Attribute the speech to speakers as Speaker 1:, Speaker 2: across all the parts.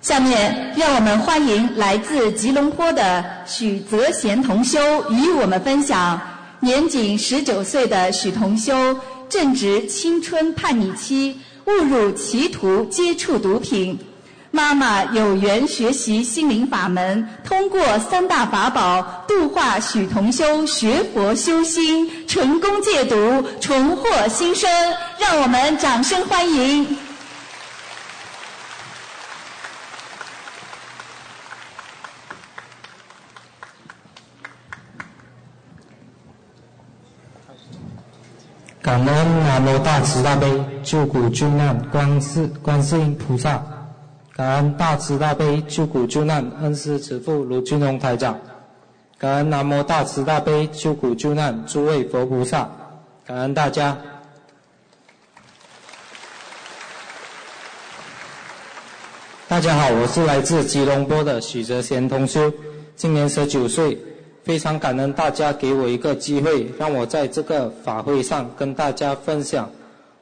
Speaker 1: 下面，让我们欢迎来自吉隆坡的许泽贤同修与我们分享。年仅十九岁的许同修正值青春叛逆期，误入歧途，接触毒品。妈妈有缘学习心灵法门，通过三大法宝度化许同修学佛修心，成功戒毒，重获新生。让我们掌声欢迎！
Speaker 2: 感恩南无大慈大悲救苦救难观世观世音菩萨。感恩大慈大悲救苦救难恩师慈父卢俊宏台长，感恩南无大慈大悲救苦救难诸位佛菩萨，感恩大家。大家好，我是来自吉隆坡的许泽贤同修，今年十九岁，非常感恩大家给我一个机会，让我在这个法会上跟大家分享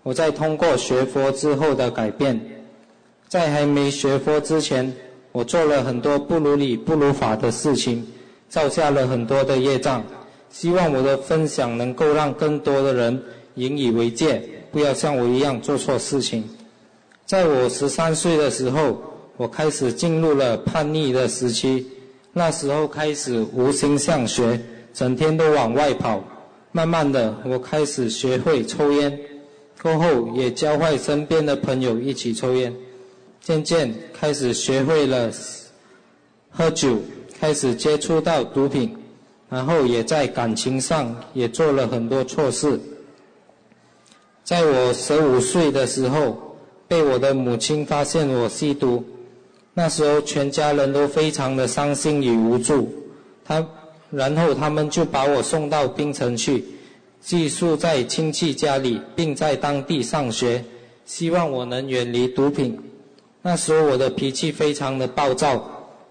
Speaker 2: 我在通过学佛之后的改变。在还没学佛之前，我做了很多不如理、不如法的事情，造下了很多的业障。希望我的分享能够让更多的人引以为戒，不要像我一样做错事情。在我十三岁的时候，我开始进入了叛逆的时期。那时候开始无心向学，整天都往外跑。慢慢的，我开始学会抽烟，过后也教坏身边的朋友一起抽烟。渐渐开始学会了喝酒，开始接触到毒品，然后也在感情上也做了很多错事。在我十五岁的时候，被我的母亲发现我吸毒，那时候全家人都非常的伤心与无助。他，然后他们就把我送到槟城去，寄宿在亲戚家里，并在当地上学，希望我能远离毒品。那时候我的脾气非常的暴躁，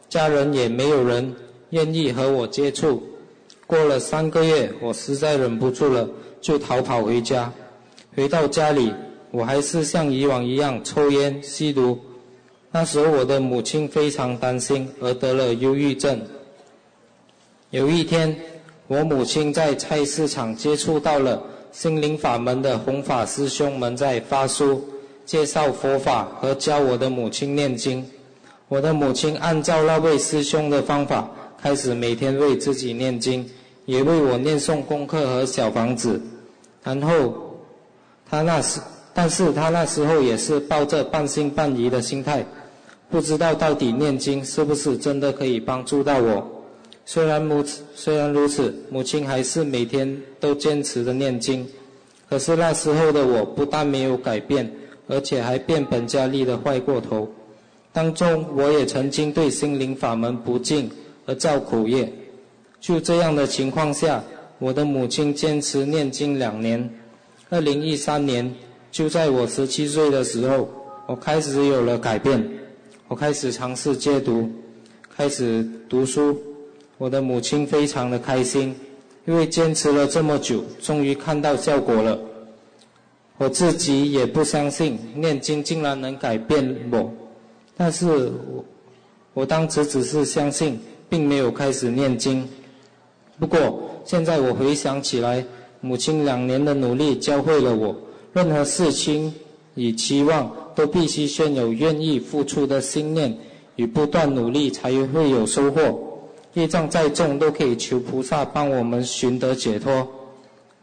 Speaker 2: 家人也没有人愿意和我接触。过了三个月，我实在忍不住了，就逃跑回家。回到家里，我还是像以往一样抽烟吸毒。那时候我的母亲非常担心，而得了忧郁症。有一天，我母亲在菜市场接触到了心灵法门的弘法师兄们在发书。介绍佛法和教我的母亲念经，我的母亲按照那位师兄的方法，开始每天为自己念经，也为我念诵功课和小房子。然后，他那时，但是他那时候也是抱着半信半疑的心态，不知道到底念经是不是真的可以帮助到我。虽然母，虽然如此，母亲还是每天都坚持的念经。可是那时候的我不但没有改变。而且还变本加厉的坏过头。当中，我也曾经对心灵法门不敬而造苦业。就这样的情况下，我的母亲坚持念经两年。二零一三年，就在我十七岁的时候，我开始有了改变。我开始尝试戒毒，开始读书。我的母亲非常的开心，因为坚持了这么久，终于看到效果了。我自己也不相信念经竟然能改变我，但是我我当时只是相信，并没有开始念经。不过现在我回想起来，母亲两年的努力教会了我，任何事情与期望都必须先有愿意付出的心念与不断努力，才会有收获。业障再重，都可以求菩萨帮我们寻得解脱。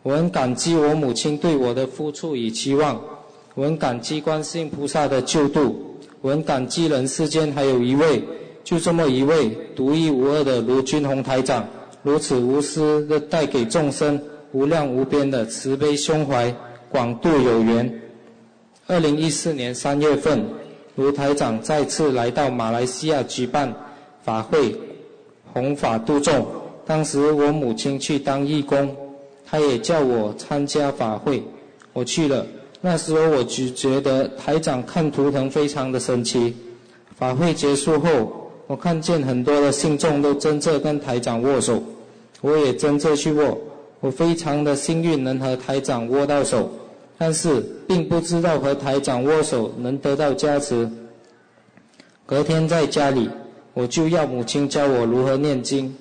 Speaker 2: 我很感激我母亲对我的付出与期望，我很感激观世音菩萨的救度，我很感激人世间还有一位，就这么一位独一无二的卢军宏台长，如此无私的带给众生无量无边的慈悲胸怀，广度有缘。二零一四年三月份，卢台长再次来到马来西亚举办法会，弘法度众。当时我母亲去当义工。他也叫我参加法会，我去了。那时候我只觉得台长看图腾非常的神奇。法会结束后，我看见很多的信众都争着跟台长握手，我也争着去握。我非常的幸运能和台长握到手，但是并不知道和台长握手能得到加持。隔天在家里，我就要母亲教我如何念经。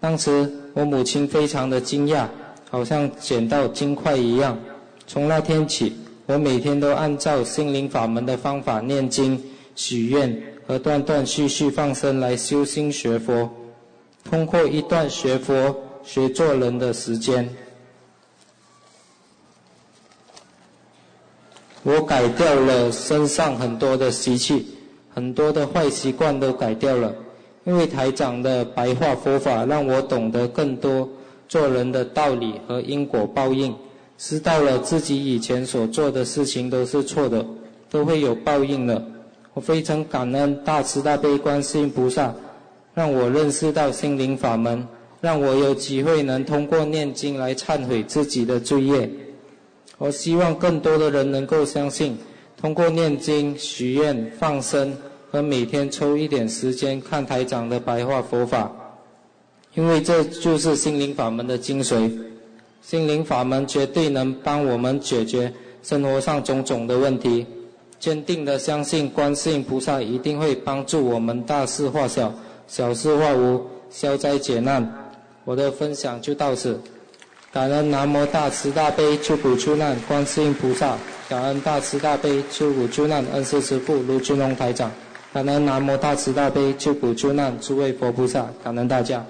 Speaker 2: 当时我母亲非常的惊讶，好像捡到金块一样。从那天起，我每天都按照心灵法门的方法念经、许愿和断断续续放生来修心学佛。通过一段学佛、学做人的时间，我改掉了身上很多的习气，很多的坏习惯都改掉了。因为台长的白话佛法让我懂得更多做人的道理和因果报应，知道了自己以前所做的事情都是错的，都会有报应的。我非常感恩大慈大悲观世音菩萨，让我认识到心灵法门，让我有机会能通过念经来忏悔自己的罪业。我希望更多的人能够相信，通过念经、许愿、放生。和每天抽一点时间看台长的白话佛法，因为这就是心灵法门的精髓。心灵法门绝对能帮我们解决生活上种种的问题。坚定的相信观世音菩萨一定会帮助我们大事化小，小事化无，消灾解难。我的分享就到此，感恩南无大慈大悲救苦救难观世音菩萨，感恩大慈大悲救苦救难恩师师父卢俊龙台长。感恩南无大慈大悲救苦救难诸位佛菩萨，感恩大家。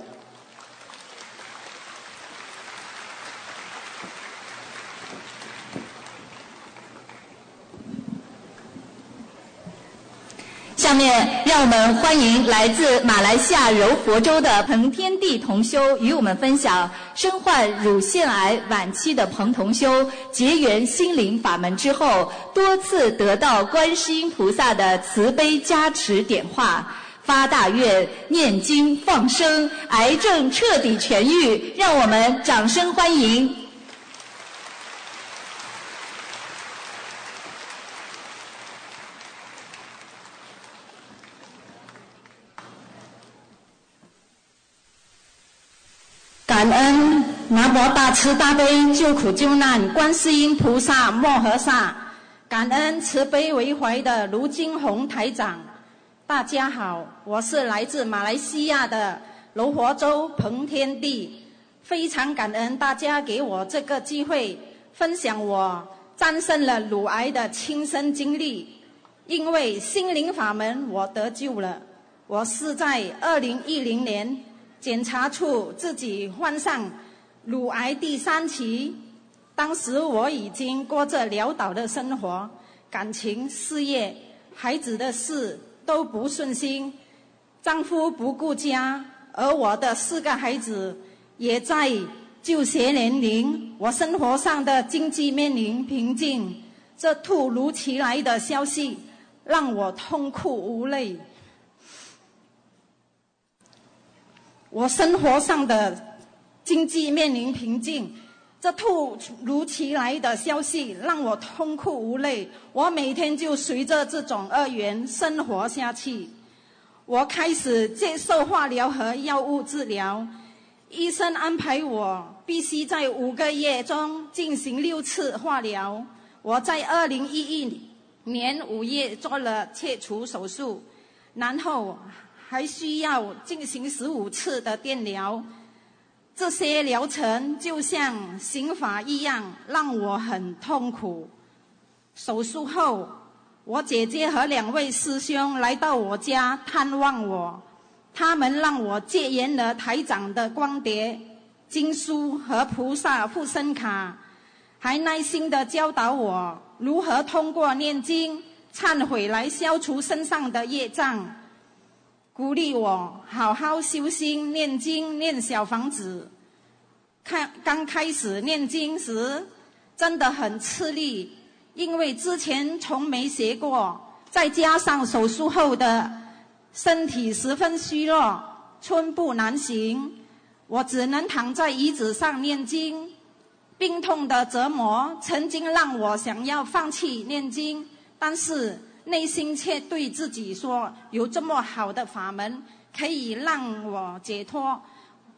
Speaker 1: 下面让我们欢迎来自马来西亚柔佛州的彭天地同修与我们分享身患乳腺癌晚期的彭同修结缘心灵法门之后，多次得到观世音菩萨的慈悲加持点化，发大愿念经放生，癌症彻底痊愈，让我们掌声欢迎。
Speaker 3: 感恩南无大慈大悲救苦救难观世音菩萨摩诃萨，感恩慈悲为怀的卢金红台长。大家好，我是来自马来西亚的柔佛州彭天地，非常感恩大家给我这个机会，分享我战胜了乳癌的亲身经历。因为心灵法门，我得救了。我是在二零一零年。检查出自己患上乳癌第三期，当时我已经过着潦倒的生活，感情、事业、孩子的事都不顺心，丈夫不顾家，而我的四个孩子也在就学年龄，我生活上的经济面临瓶颈，这突如其来的消息让我痛哭无泪。我生活上的经济面临瓶颈，这突如其来的消息让我痛哭无泪。我每天就随着这种恶缘生活下去。我开始接受化疗和药物治疗，医生安排我必须在五个月中进行六次化疗。我在二零一一年五月做了切除手术，然后。还需要进行十五次的电疗，这些疗程就像刑罚一样，让我很痛苦。手术后，我姐姐和两位师兄来到我家探望我，他们让我戒严了台长的光碟、经书和菩萨护身卡，还耐心地教导我如何通过念经、忏悔来消除身上的业障。鼓励我好好修心、念经、念小房子。看刚开始念经时，真的很吃力，因为之前从没学过，再加上手术后的身体十分虚弱，寸步难行，我只能躺在椅子上念经。病痛的折磨曾经让我想要放弃念经，但是。内心却对自己说：“有这么好的法门可以让我解脱，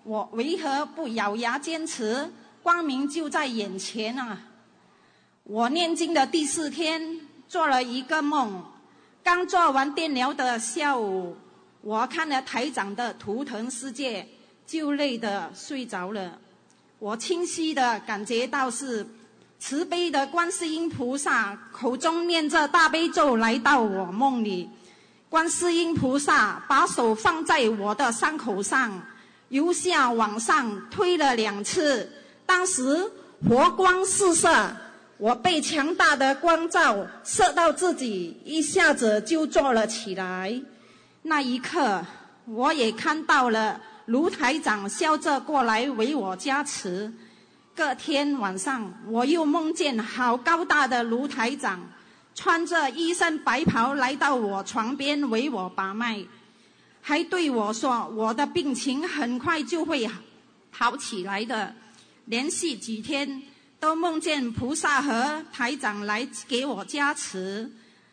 Speaker 3: 我为何不咬牙坚持？光明就在眼前啊！”我念经的第四天，做了一个梦，刚做完电疗的下午，我看了台长的《图腾世界》，就累得睡着了。我清晰的感觉到是慈悲的观世音菩萨口中念着大悲咒来到我梦里。观世音菩萨把手放在我的伤口上，由下往上推了两次，当时佛光四射。我被强大的光照射到自己，一下子就坐了起来。那一刻，我也看到了卢台长笑着过来为我加持。隔天晚上，我又梦见好高大的卢台长，穿着一身白袍来到我床边为我把脉，还对我说：“我的病情很快就会好起来的。”连续几天。都梦见菩萨和台长来给我加持，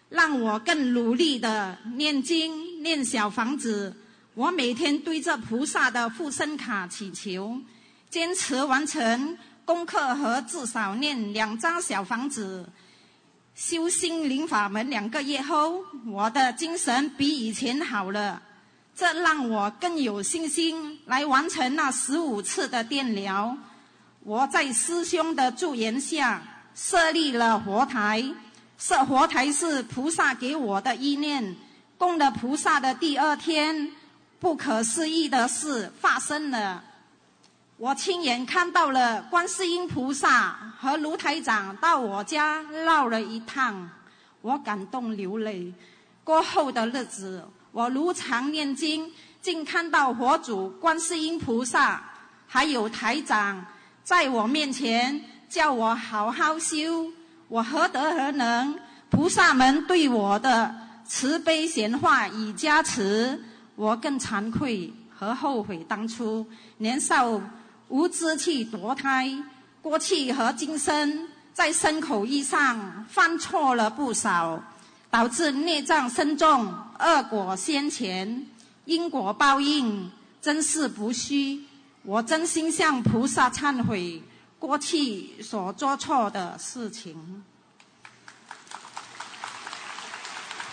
Speaker 3: 让我更努力的念经、念小房子。我每天对着菩萨的护身卡祈求，坚持完成功课和至少念两张小房子。修心灵法门两个月后，我的精神比以前好了，这让我更有信心来完成那十五次的电疗。我在师兄的助言下设立了佛台，设佛台是菩萨给我的意念。供了菩萨的第二天，不可思议的事发生了。我亲眼看到了观世音菩萨和卢台长到我家绕了一趟，我感动流泪。过后的日子，我如常念经，竟看到佛祖、观世音菩萨还有台长。在我面前叫我好好修，我何德何能？菩萨们对我的慈悲贤化与加持，我更惭愧和后悔当初年少无知去堕胎，过去和今生在牲口意上犯错了不少，导致孽障深重，恶果先前，因果报应真是不虚。我真心向菩萨忏悔过去所做错的事情。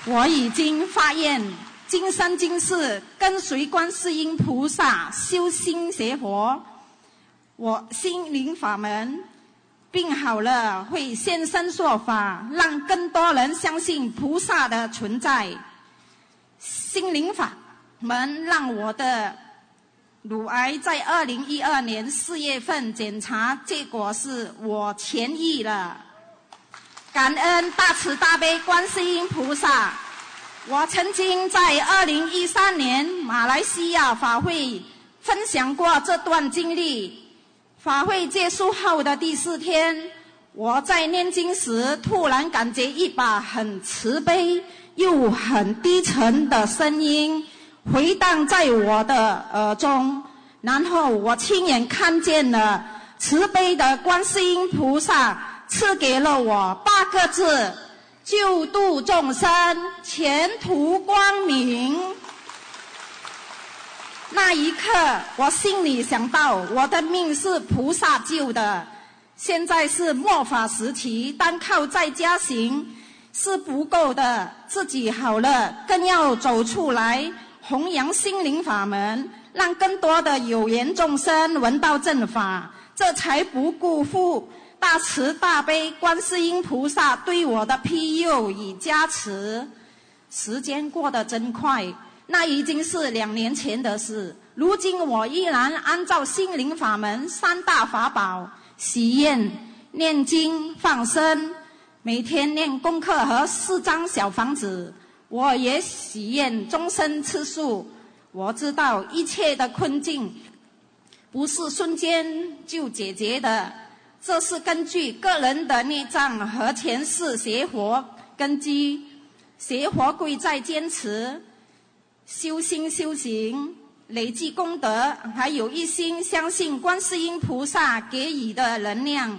Speaker 3: 我已经发愿，今生今世跟随观世音菩萨修心学佛。我心灵法门病好了，会现身说法，让更多人相信菩萨的存在。心灵法门让我的。乳癌在二零一二年四月份检查结果是我痊愈了，感恩大慈大悲观世音菩萨。我曾经在二零一三年马来西亚法会分享过这段经历。法会结束后的第四天，我在念经时突然感觉一把很慈悲又很低沉的声音。回荡在我的耳中，然后我亲眼看见了慈悲的观世音菩萨赐给了我八个字：救度众生，前途光明。那一刻，我心里想到，我的命是菩萨救的，现在是末法时期，单靠在家行是不够的，自己好了，更要走出来。弘扬心灵法门，让更多的有缘众生闻到正法，这才不辜负大慈大悲观世音菩萨对我的庇佑与加持。时间过得真快，那已经是两年前的事。如今我依然按照心灵法门三大法宝：喜愿、念经、放生，每天念功课和四张小房子。我也许愿终身吃素。我知道一切的困境不是瞬间就解决的，这是根据个人的孽障和前世邪佛根基。邪佛贵在坚持、修心修行、累积功德，还有一心相信观世音菩萨给予的能量，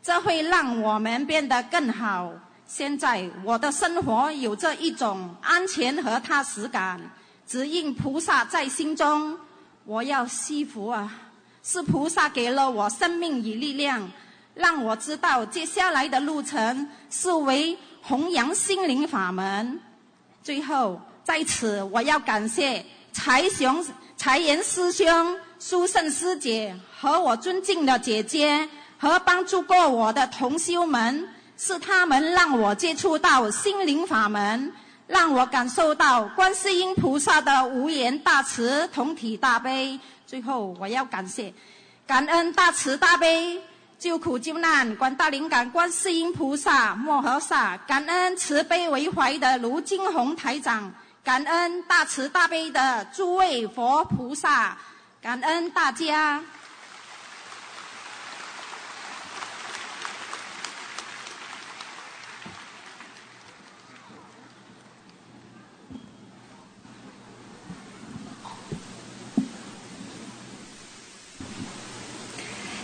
Speaker 3: 这会让我们变得更好。现在我的生活有着一种安全和踏实感，只因菩萨在心中。我要惜福啊！是菩萨给了我生命与力量，让我知道接下来的路程是为弘扬心灵法门。最后，在此我要感谢财雄、财源师兄、书圣师姐和我尊敬的姐姐和帮助过我的同修们，是他们让我接触到心灵法门，让我感受到观世音菩萨的无言大慈、同体大悲。最后，我要感谢、感恩大慈大悲。救苦救难，广大灵感观世音菩萨摩诃萨，感恩慈悲为怀的卢金红台长，感恩大慈大悲的诸位佛菩萨，感恩大家。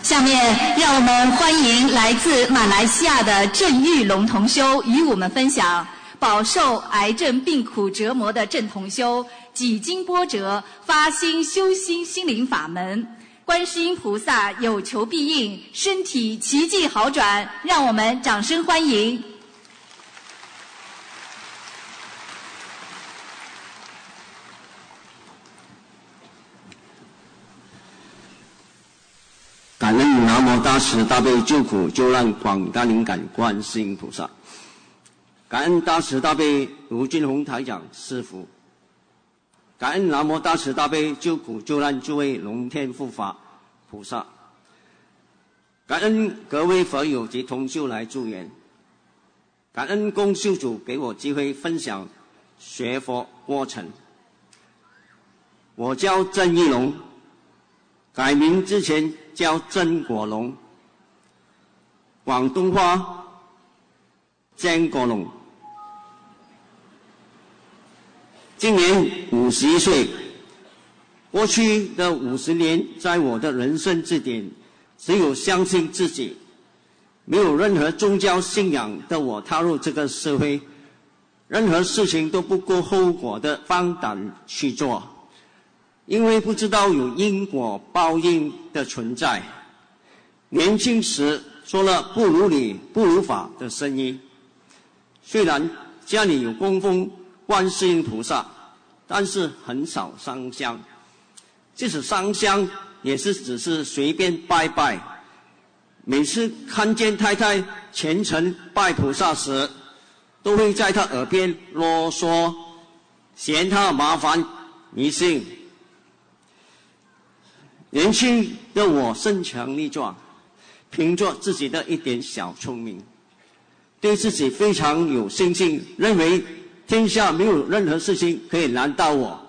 Speaker 1: 下面让我们欢迎来自马来西亚的郑玉龙同修与我们分享饱受癌症病苦折磨的郑同修几经波折发心修心心灵法门，观世音菩萨有求必应，身体奇迹好转，让我们掌声欢迎。
Speaker 4: 感恩南无大慈大悲救苦救难广大灵感观世音菩萨，感恩大慈大悲卢俊宏台长师傅，感恩南无大慈大悲救苦救难诸位龙天护法菩萨，感恩各位佛友及同修来助缘，感恩公修主给我机会分享学佛过程。我叫郑义龙，改名之前。叫郑国龙，广东话郑国龙，今年五十一岁。过去的五十年，在我的人生之点，只有相信自己，没有任何宗教信仰的我踏入这个社会，任何事情都不顾后果的放胆去做。因为不知道有因果报应的存在，年轻时说了“不如理，不如法”的声音。虽然家里有供奉观世音菩萨，但是很少上香。即使上香，也是只是随便拜拜。每次看见太太虔诚拜菩萨时，都会在她耳边啰嗦，嫌她麻烦迷信。年轻的我身强力壮，凭着自己的一点小聪明，对自己非常有信心，认为天下没有任何事情可以难到我。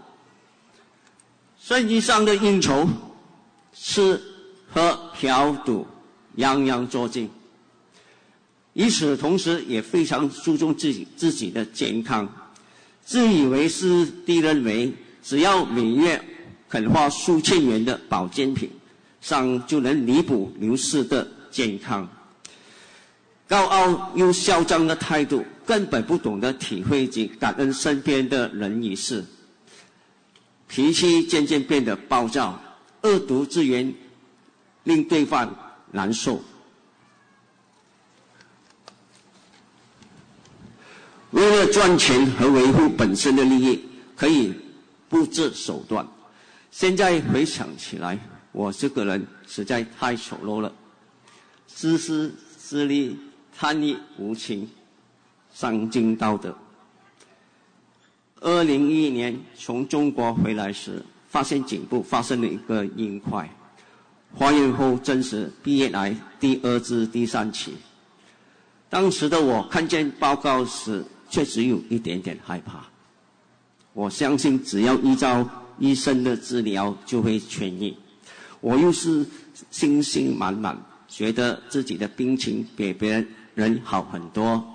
Speaker 4: 生意上的应酬、吃喝嫖赌，样样做尽。与此同时，也非常注重自己自己的健康，自以为是地认为，只要每月。肯花数千元的保健品，上就能弥补流失的健康。高傲又嚣张的态度，根本不懂得体会及感恩身边的人与事。脾气渐渐变得暴躁，恶毒之言令对方难受。为了赚钱和维护本身的利益，可以不择手段。现在回想起来，我这个人实在太丑陋了，自私自利、贪欲无情、伤尽道德。二零一一年从中国回来时，发现颈部发生了一个硬块，怀孕后证实毕业癌第二至第三期。当时的我看见报告时，确实有一点点害怕。我相信只要依照。医生的治疗就会痊愈，我又是信心满满，觉得自己的病情比别人好很多。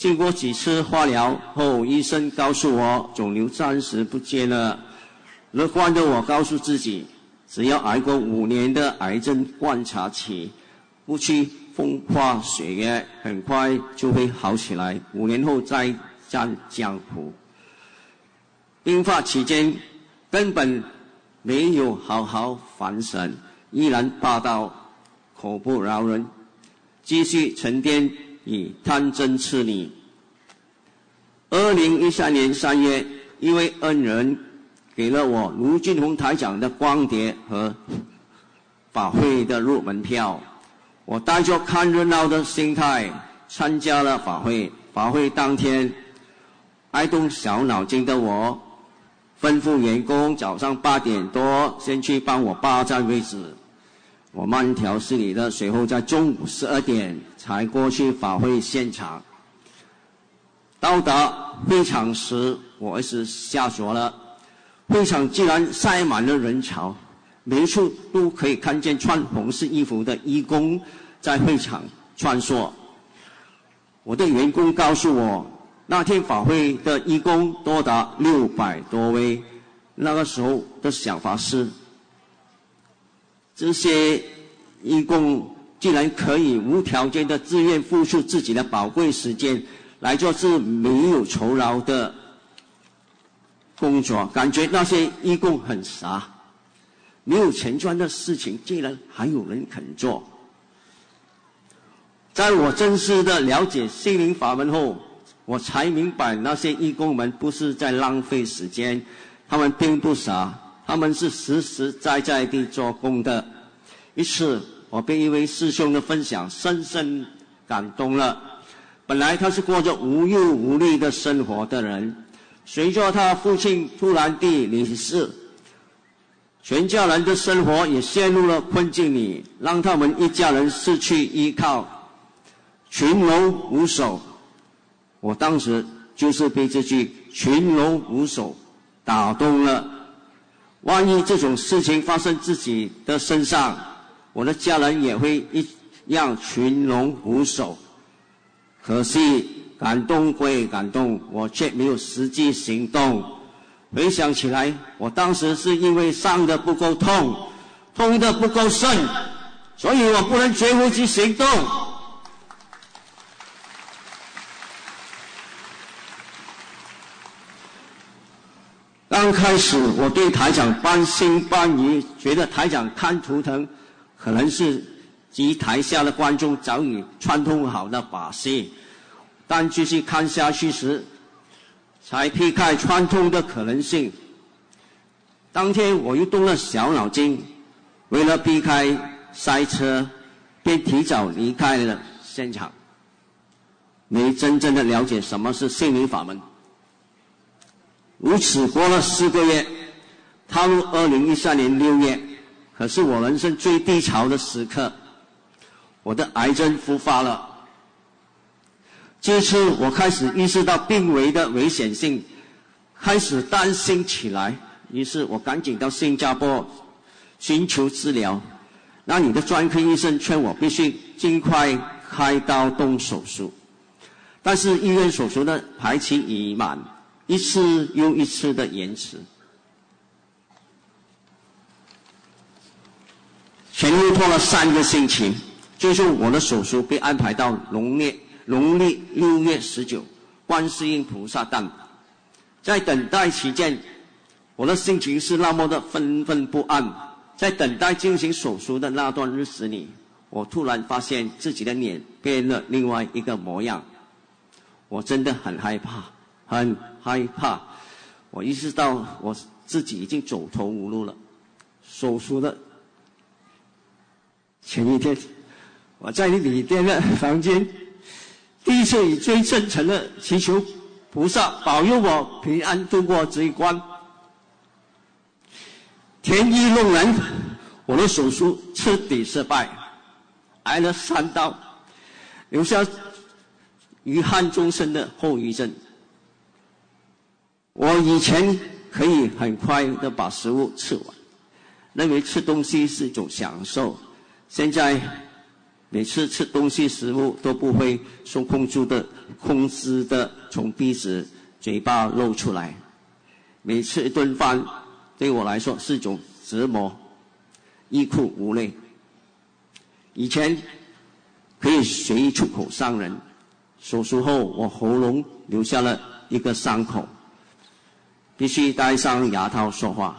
Speaker 4: 经过几次化疗后，医生告诉我肿瘤暂时不见了。乐观的我告诉自己，只要挨过五年的癌症观察期，不去风花雪月，很快就会好起来。五年后再战江湖。病发期间。根本没有好好反省，依然霸道、口不饶人，继续沉淀以贪嗔痴你。二零一三年三月，一位恩人给了我卢俊宏台长的光碟和法会的入门票，我带着看热闹的心态参加了法会。法会当天，爱动小脑筋的我，吩咐员工早上八点多先去帮我霸占位置。我慢条斯理的，随后在中午十二点才过去法会现场。到达会场时，我一时吓着了。会场竟然塞满了人潮，每处都可以看见穿红色衣服的义工在会场穿梭。我的员工告诉我，那天法会的义工多达六百多位。那个时候的想法是，这些义工竟然可以无条件的自愿付出自己的宝贵时间来做这没有酬劳的工作，感觉那些义工很傻，没有钱赚的事情竟然还有人肯做。在我真实的了解心灵法门后，我才明白那些义工们不是在浪费时间，他们并不傻，他们是实实在在地做工的。一次，我被一位师兄的分享深深感动了。本来他是过着无忧无虑的生活的人，随着他父亲突然地离世，全家人的生活也陷入了困境里，让他们一家人失去依靠。群龙无首，我当时就是被这句“群龙无首”打动了。万一这种事情发生自己的身上，我的家人也会一样群龙无首。可惜感动归感动，我却没有实际行动。回想起来，我当时是因为伤的不够痛，痛的不够深，所以我不能绝不去行动。刚开始我对台长半信半疑，觉得台长看图腾可能是及台下的观众早已串通好的把戏，但继续看下去时，才劈开串通的可能性。当天我又动了小脑筋，为了避开塞车，便提早离开了现场，没真正的了解什么是心灵法门。如此过了四个月，踏入二零一三年六月，可是我人生最低潮的时刻，我的癌症复发了。这次我开始意识到病危的危险性，开始担心起来。于是我赶紧到新加坡寻求治疗。那你的专科医生劝我必须尽快开刀动手术，但是医院手术的排期已满。一次又一次的延迟，前后拖了三个星期，最终我的手术被安排到农历农历六月十九，观世音菩萨诞。在等待期间，我的心情是那么的愤愤不安。在等待进行手术的那段日子里，我突然发现自己的脸变了另外一个模样，我真的很害怕，很。害怕，我意识到我自己已经走投无路了。手术的前一天，我在旅店的房间，第一次以最真诚的祈求菩萨保佑我平安度过这一关。天意弄人，我的手术彻底失败，挨了三刀，留下遗憾终生的后遗症。我以前可以很快的把食物吃完，认为吃东西是一种享受。现在每次吃东西食物都不会受控制的、控制的从鼻子、嘴巴露出来。每次一顿饭对我来说是一种折磨，欲哭无泪。以前可以随意出口伤人，手术后我喉咙留下了一个伤口。必须戴上牙套说话。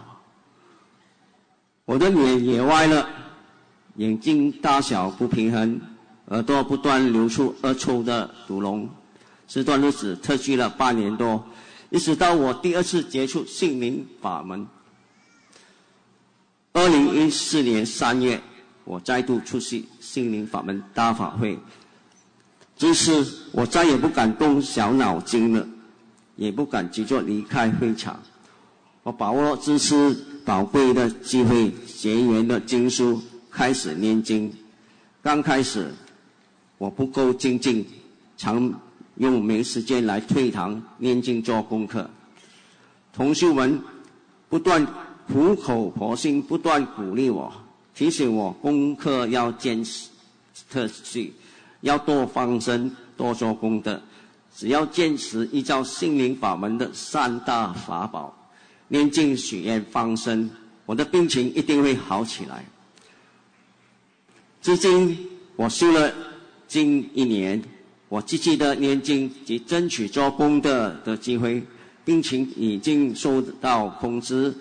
Speaker 4: 我的脸也歪了，眼睛大小不平衡，耳朵不断流出恶臭的毒脓，这段日子特居了半年多，一直到我第二次接触心灵法门。二零一四年三月，我再度出席心灵法门大法会，这次我再也不敢动小脑筋了，也不敢急着离开会场。我把握这次宝贵的机会，结缘的经书，开始念经。刚开始我不够精进，常用没时间来退堂念经做功课。同修们不断。苦口婆心，不断鼓励我，提醒我功课要坚持、特续，要多放生、多做功德。只要坚持依照心灵法门的三大法宝，念经、许愿、放生，我的病情一定会好起来。至今我修了近一年，我积极的念经及争取做功德的机会，病情已经受到控制。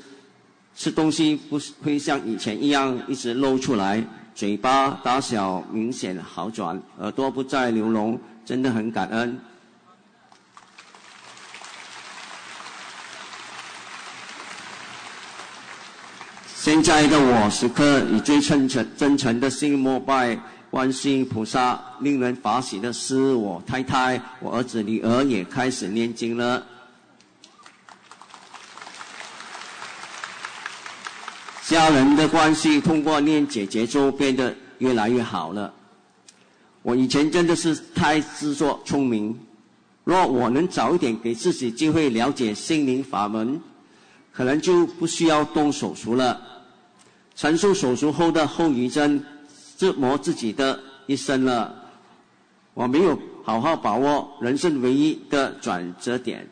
Speaker 4: 吃东西不会像以前一样一直露出来，嘴巴大小明显好转，耳朵不再流脓，真的很感恩。现在的我时刻以最真诚、真诚的心膜拜观世音菩萨。令人发喜的是，我太太、我儿子、女儿也开始念经了。家人的关系通过念姐姐咒变得越来越好了。我以前真的是太自作聪明，若我能早一点给自己机会了解心灵法门，可能就不需要动手术了。承受手术后的后遗症，折磨自己的一生了。我没有好好把握人生唯一的转折点，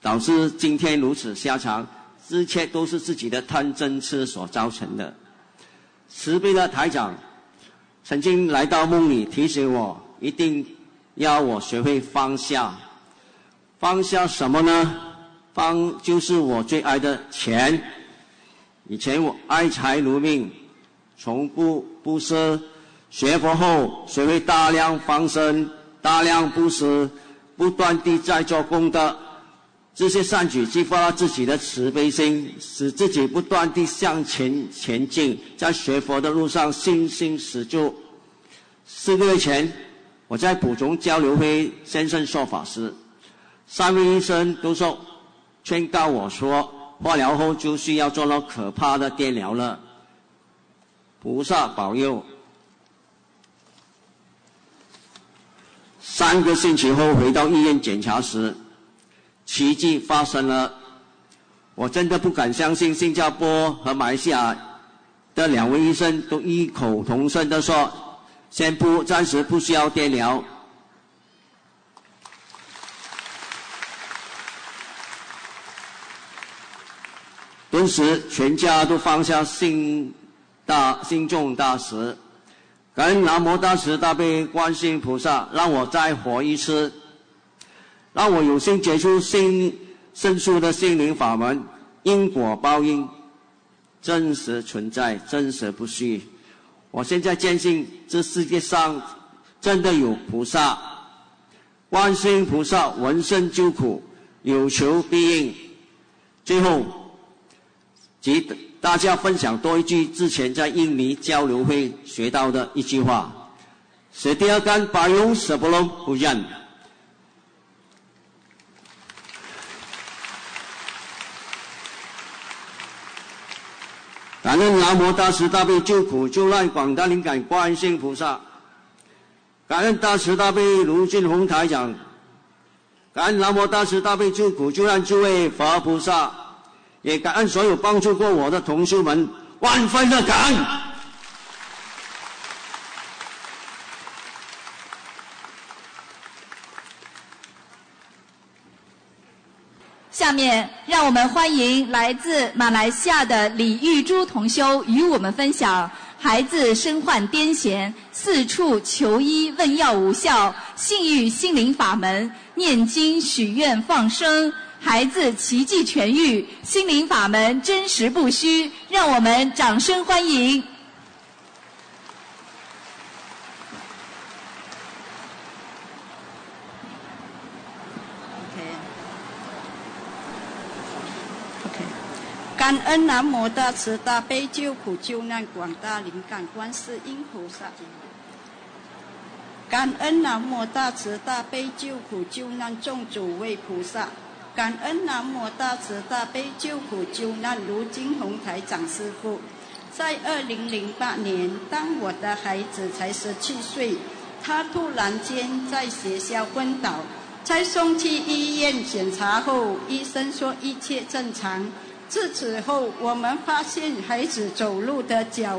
Speaker 4: 导致今天如此下场。一切都是自己的贪嗔痴所造成的。慈悲的台长曾经来到梦里提醒我，一定要我学会放下。放下什么呢？放就是我最爱的钱。以前我爱财如命，从不布施。学佛后学会大量放生，大量布施，不断地在做功德。这些善举激发了自己的慈悲心，使自己不断地向前前进，在学佛的路上信心十足。四个月前，我在普中交流会先生说法时，三位医生都说劝告我说，化疗后就需要做那可怕的电疗了。菩萨保佑！三个星期后回到医院检查时。奇迹发生了，我真的不敢相信。新加坡和马来西亚的两位医生都异口同声地说：“先不，暂时不需要电疗。”顿时，全家都放下心大心重大石，感恩南无大慈大悲观世音菩萨，让我再活一次。让我有幸接触心深处的心灵法门，因果报应真实存在，真实不虚。我现在坚信这世界上真的有菩萨，观世音菩萨闻声救苦，有求必应。最后，及大家分享多一句之前在印尼交流会学到的一句话。：“Setiap kan payung sebelum hujan。”感恩南无大慈大悲救苦救难广大灵感观世音菩萨，感恩大慈大悲卢俊宏台长，感恩南无大慈大悲救苦救难诸位佛菩萨，也感恩所有帮助过我的同修们，万分的感恩。
Speaker 1: 下面，让我们欢迎来自马来西亚的李玉珠同修与我们分享：孩子身患癫痫，四处求医问药无效，幸遇心灵法门，念经许愿放生，孩子奇迹痊愈，心灵法门真实不虚，让我们掌声欢迎。
Speaker 5: 感恩南无大慈大悲救苦救难广大灵感观世音菩萨。感恩南无大慈大悲救苦救难众主位菩萨。感恩南无大慈大悲救苦救难卢金红台长师傅。在二零零八年，当我的孩子才十七岁，他突然间在学校昏倒。在送去医院检查后，医生说一切正常。自此后，我们发现孩子走路的脚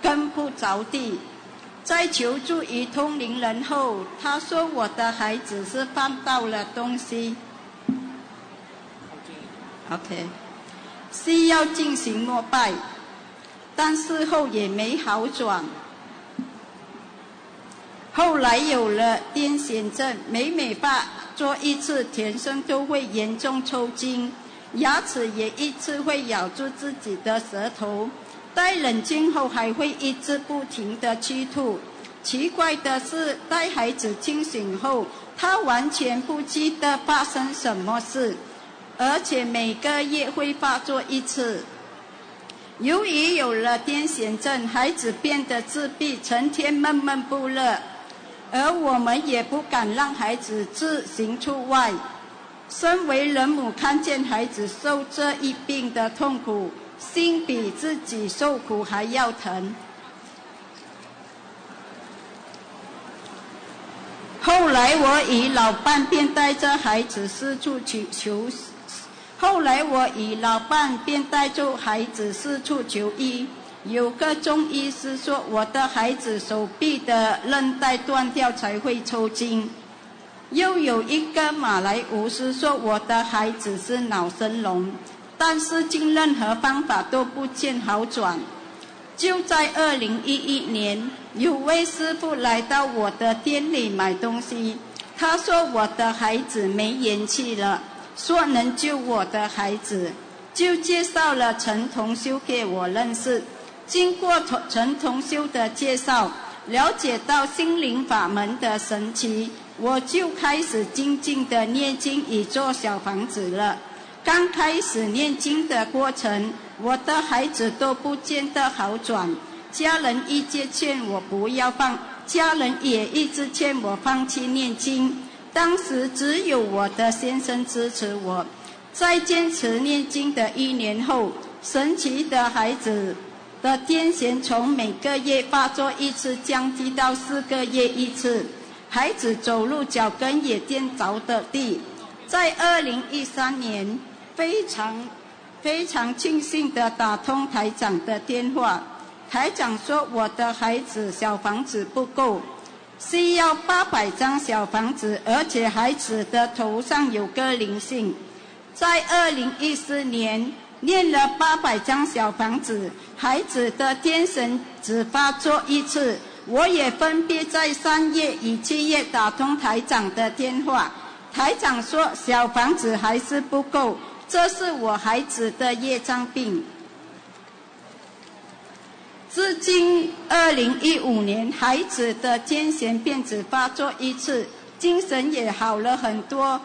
Speaker 5: 跟不着地。在求助于通灵人后，他说我的孩子是翻到了东西。OK，需要进行膜拜，但事后也没好转。后来有了癫痫症，每每发做一次，全身都会严重抽筋，牙齿也一次会咬住自己的舌头。待冷静后，还会一直不停的去吐。奇怪的是，待孩子清醒后，他完全不记得发生什么事，而且每个月会发作一次。由于有了癫痫症，孩子变得自闭，成天闷闷不乐。而我们也不敢让孩子自行出外。身为人母，看见孩子受这一病的痛苦，心比自己受苦还要疼。后来我与老伴便带着孩子四处求求，后来我与老伴便带着孩子四处求医。有个中医师说，我的孩子手臂的韧带断掉才会抽筋。又有一个马来巫师说，我的孩子是脑生龙，但是尽任何方法都不见好转。就在二零一一年，有位师傅来到我的店里买东西，他说我的孩子没元气了，说能救我的孩子，就介绍了陈同修给我认识。经过陈同修的介绍，了解到心灵法门的神奇，我就开始静静的念经以做小房子了。刚开始念经的过程，我的孩子都不见得好转，家人一直劝我不要放，家人也一直劝我放弃念经。当时只有我的先生支持我，在坚持念经的一年后，神奇的孩子。的癫痫从每个月发作一次降低到四个月一次，孩子走路脚跟也垫着的地。在二零一三年，非常非常庆幸的打通台长的电话，台长说我的孩子小房子不够，需要八百张小房子，而且孩子的头上有个灵性。在二零一四年。念了八百张小房子，孩子的癫痫只发作一次。我也分别在三月与七月打通台长的电话，台长说小房子还是不够，这是我孩子的业障病。至今二零一五年，孩子的癫痫便只发作一次，精神也好了很多。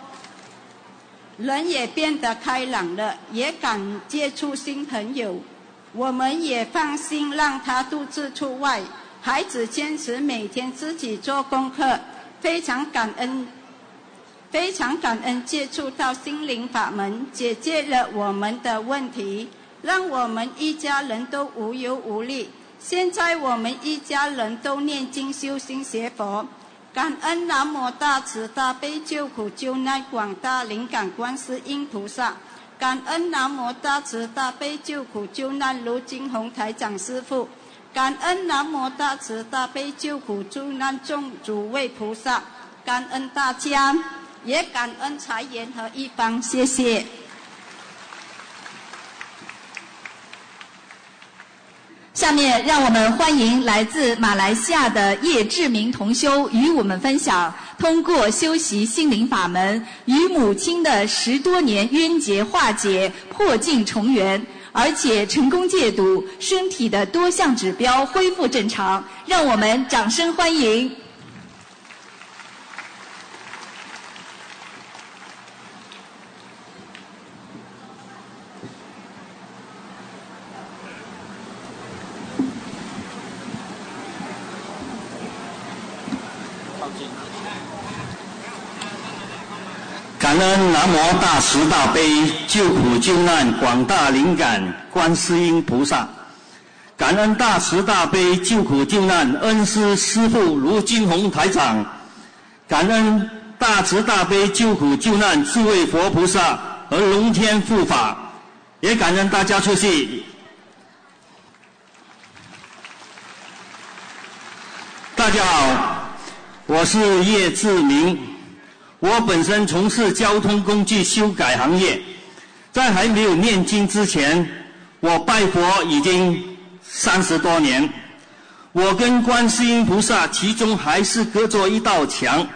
Speaker 5: 人也变得开朗了，也敢接触新朋友。我们也放心让他独自出外。孩子坚持每天自己做功课，非常感恩，非常感恩接触到心灵法门，解决了我们的问题，让我们一家人都无忧无虑。现在我们一家人都念经修心学佛。感恩南无大慈大悲救苦救难广大灵感观世音菩萨，感恩南无大慈大悲救苦救难卢金红台长师父，感恩南无大慈大悲救苦救难众诸位菩萨，感恩大家，也感恩财源和一方，谢谢。
Speaker 1: 下面让我们欢迎来自马来西亚的叶志明同修与我们分享，通过修习心灵法门，与母亲的十多年冤结化解，破镜重圆，而且成功戒毒，身体的多项指标恢复正常。让我们掌声欢迎。
Speaker 6: 感恩南无大慈大悲救苦救难广大灵感观世音菩萨，感恩大慈大悲救苦救难恩师师傅卢金红台长，感恩大慈大悲救苦救难智慧佛菩萨和龙天护法，也感恩大家出席。大家好。我是叶志明。我本身从事交通工具修改行业，在还没有念经之前，我拜佛已经三十多年。我跟观世音菩萨，其中还是隔着一道墙，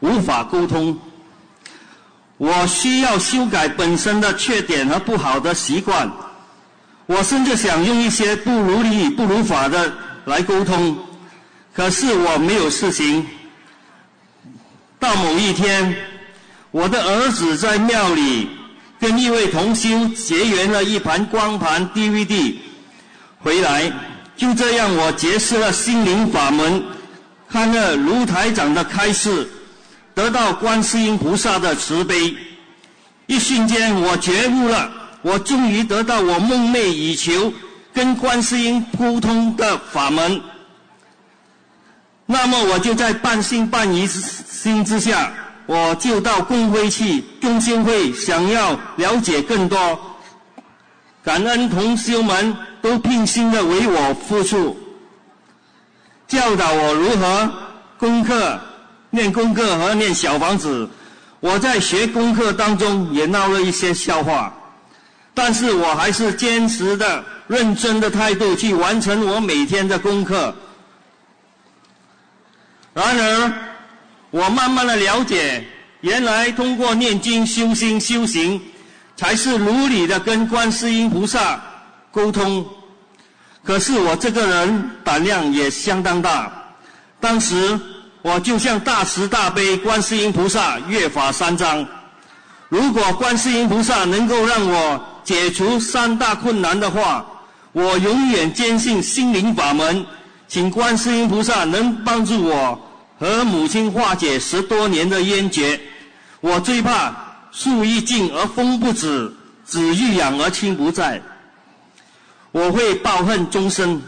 Speaker 6: 无法沟通。我需要修改本身的缺点和不好的习惯。我甚至想用一些不如理、不如法的来沟通，可是我没有事情。到某一天，我的儿子在庙里跟一位同修结缘了一盘光盘 DVD，回来就这样我结识了心灵法门，看了卢台长的开示，得到观世音菩萨的慈悲，一瞬间我觉悟了，我终于得到我梦寐以求跟观世音沟通的法门。那么我就在半信半疑心之下，我就到公会去中心会，想要了解更多。感恩同修们都拼心的为我付出，教导我如何功课、念功课和念小房子。我在学功课当中也闹了一些笑话，但是我还是坚持的、认真的态度去完成我每天的功课。然而，我慢慢的了解，原来通过念经修心修行，才是如理的跟观世音菩萨沟通。可是我这个人胆量也相当大，当时我就像大慈大悲观世音菩萨月法三章，如果观世音菩萨能够让我解除三大困难的话，我永远坚信心灵法门。请观世音菩萨能帮助我和母亲化解十多年的冤结。我最怕树欲静而风不止，子欲养而亲不在。我会抱恨终生。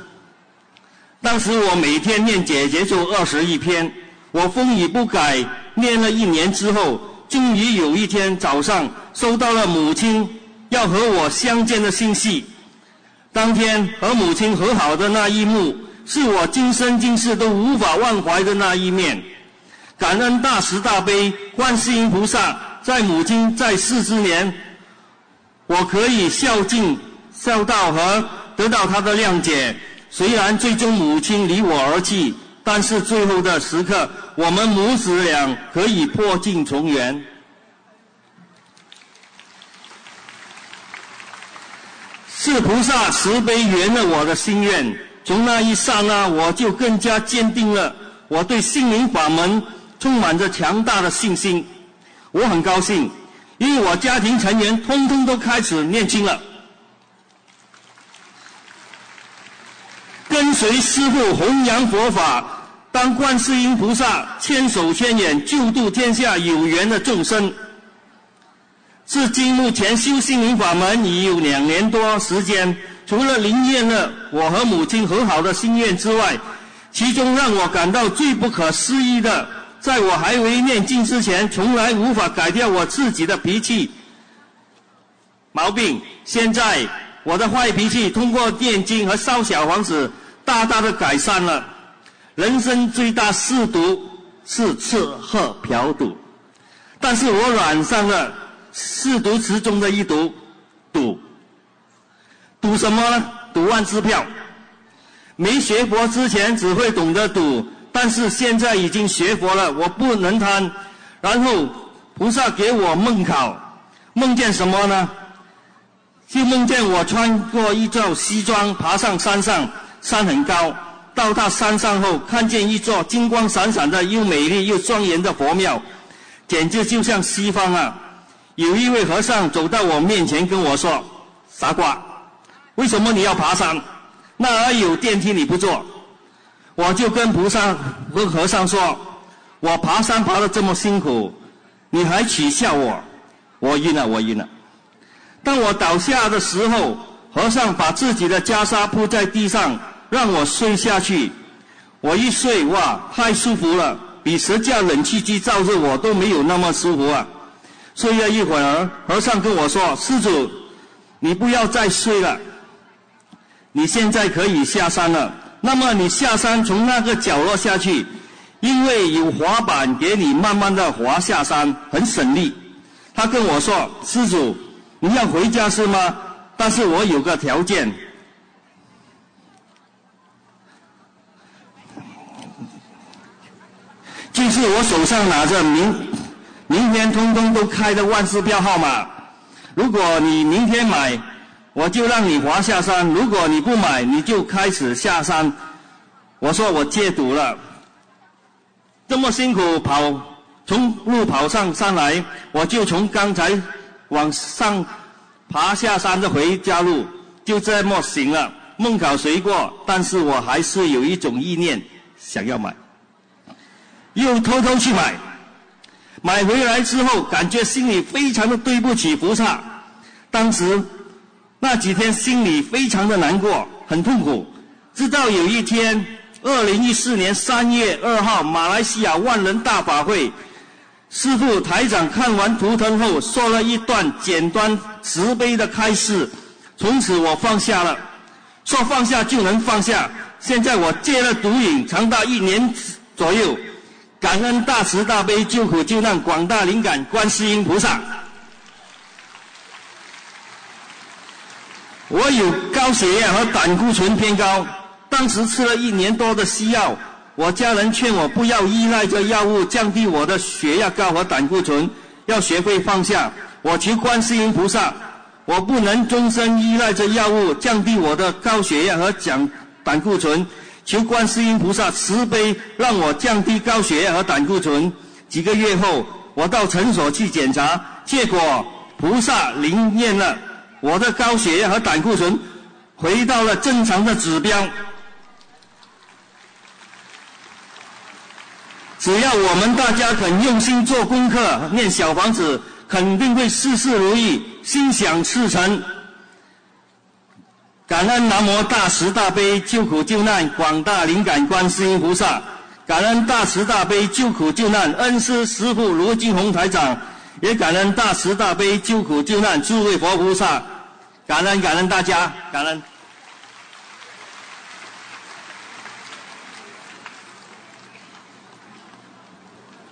Speaker 6: 当时我每天念姐姐就二十一篇，我风雨不改，念了一年之后，终于有一天早上收到了母亲要和我相见的信息。当天和母亲和好的那一幕。是我今生今世都无法忘怀的那一面。感恩大慈大悲观世音菩萨，在母亲在世之年，我可以孝敬、孝道和得到她的谅解。虽然最终母亲离我而去，但是最后的时刻，我们母子俩可以破镜重圆。是菩萨慈悲圆了我的心愿。从那一刹那，我就更加坚定了我对心灵法门充满着强大的信心。我很高兴，因为我家庭成员通通都开始念经了，跟随师父弘扬佛法，当观世音菩萨千手千眼救度天下有缘的众生。至今目前修心灵法门已有两年多时间。除了灵验了我和母亲和好的心愿之外，其中让我感到最不可思议的，在我还未念经之前，从来无法改掉我自己的脾气毛病。现在我的坏脾气通过念经和烧小房子，大大的改善了。人生最大嗜毒是吃喝嫖赌，但是我染上了嗜毒之中的一毒，赌。赌什么呢？赌万支票。没学佛之前只会懂得赌，但是现在已经学佛了，我不能贪。然后菩萨给我梦考，梦见什么呢？就梦见我穿过一座西装，爬上山上，山很高。到达山上后，看见一座金光闪闪的、又美丽又庄严的佛庙，简直就像西方啊！有一位和尚走到我面前跟我说：“傻瓜。”为什么你要爬山？那儿有电梯你不坐？我就跟菩萨、跟和尚说：“我爬山爬得这么辛苦，你还取笑我？我晕了，我晕了。当我倒下的时候，和尚把自己的袈裟铺在地上，让我睡下去。我一睡，哇，太舒服了，比十架冷气机照着我都没有那么舒服啊！睡了一会儿，和尚跟我说：“施主，你不要再睡了，你现在可以下山了。那么你下山从那个角落下去，因为有滑板给你慢慢的滑下山，很省力。”他跟我说：“施主，你要回家是吗？但是我有个条件。”就是我手上拿着明明天通通都开的万字标号码，如果你明天买，我就让你滑下山；如果你不买，你就开始下山。我说我戒赌了，这么辛苦跑从路跑上山来，我就从刚才往上爬下山的回家路，就这么行了。梦考随过，但是我还是有一种意念想要买。又偷偷去买，买回来之后，感觉心里非常的对不起菩萨。当时那几天心里非常的难过，很痛苦。直到有一天，二零一四年三月二号，马来西亚万人大法会，师父台长看完图腾后，说了一段简单慈悲的开示。从此我放下了，说放下就能放下。现在我戒了毒瘾，长达一年左右。感恩大慈大悲救苦救难广大灵感观世音菩萨。我有高血压和胆固醇偏高，当时吃了一年多的西药，我家人劝我不要依赖这药物降低我的血压高和胆固醇，要学会放下。我求观世音菩萨，我不能终身依赖这药物降低我的高血压和降胆固醇。求观世音菩萨慈悲，让我降低高血压和胆固醇。几个月后，我到诊所去检查，结果菩萨灵验了，我的高血压和胆固醇回到了正常的指标。只要我们大家肯用心做功课、念小房子，肯定会事事如意、心想事成。感恩南无大慈大悲救苦救难广大灵感观世音菩萨，感恩大慈大悲救苦救难恩师师父卢金红台长，也感恩大慈大悲救苦救难诸位佛菩萨，感恩感恩大家，感恩。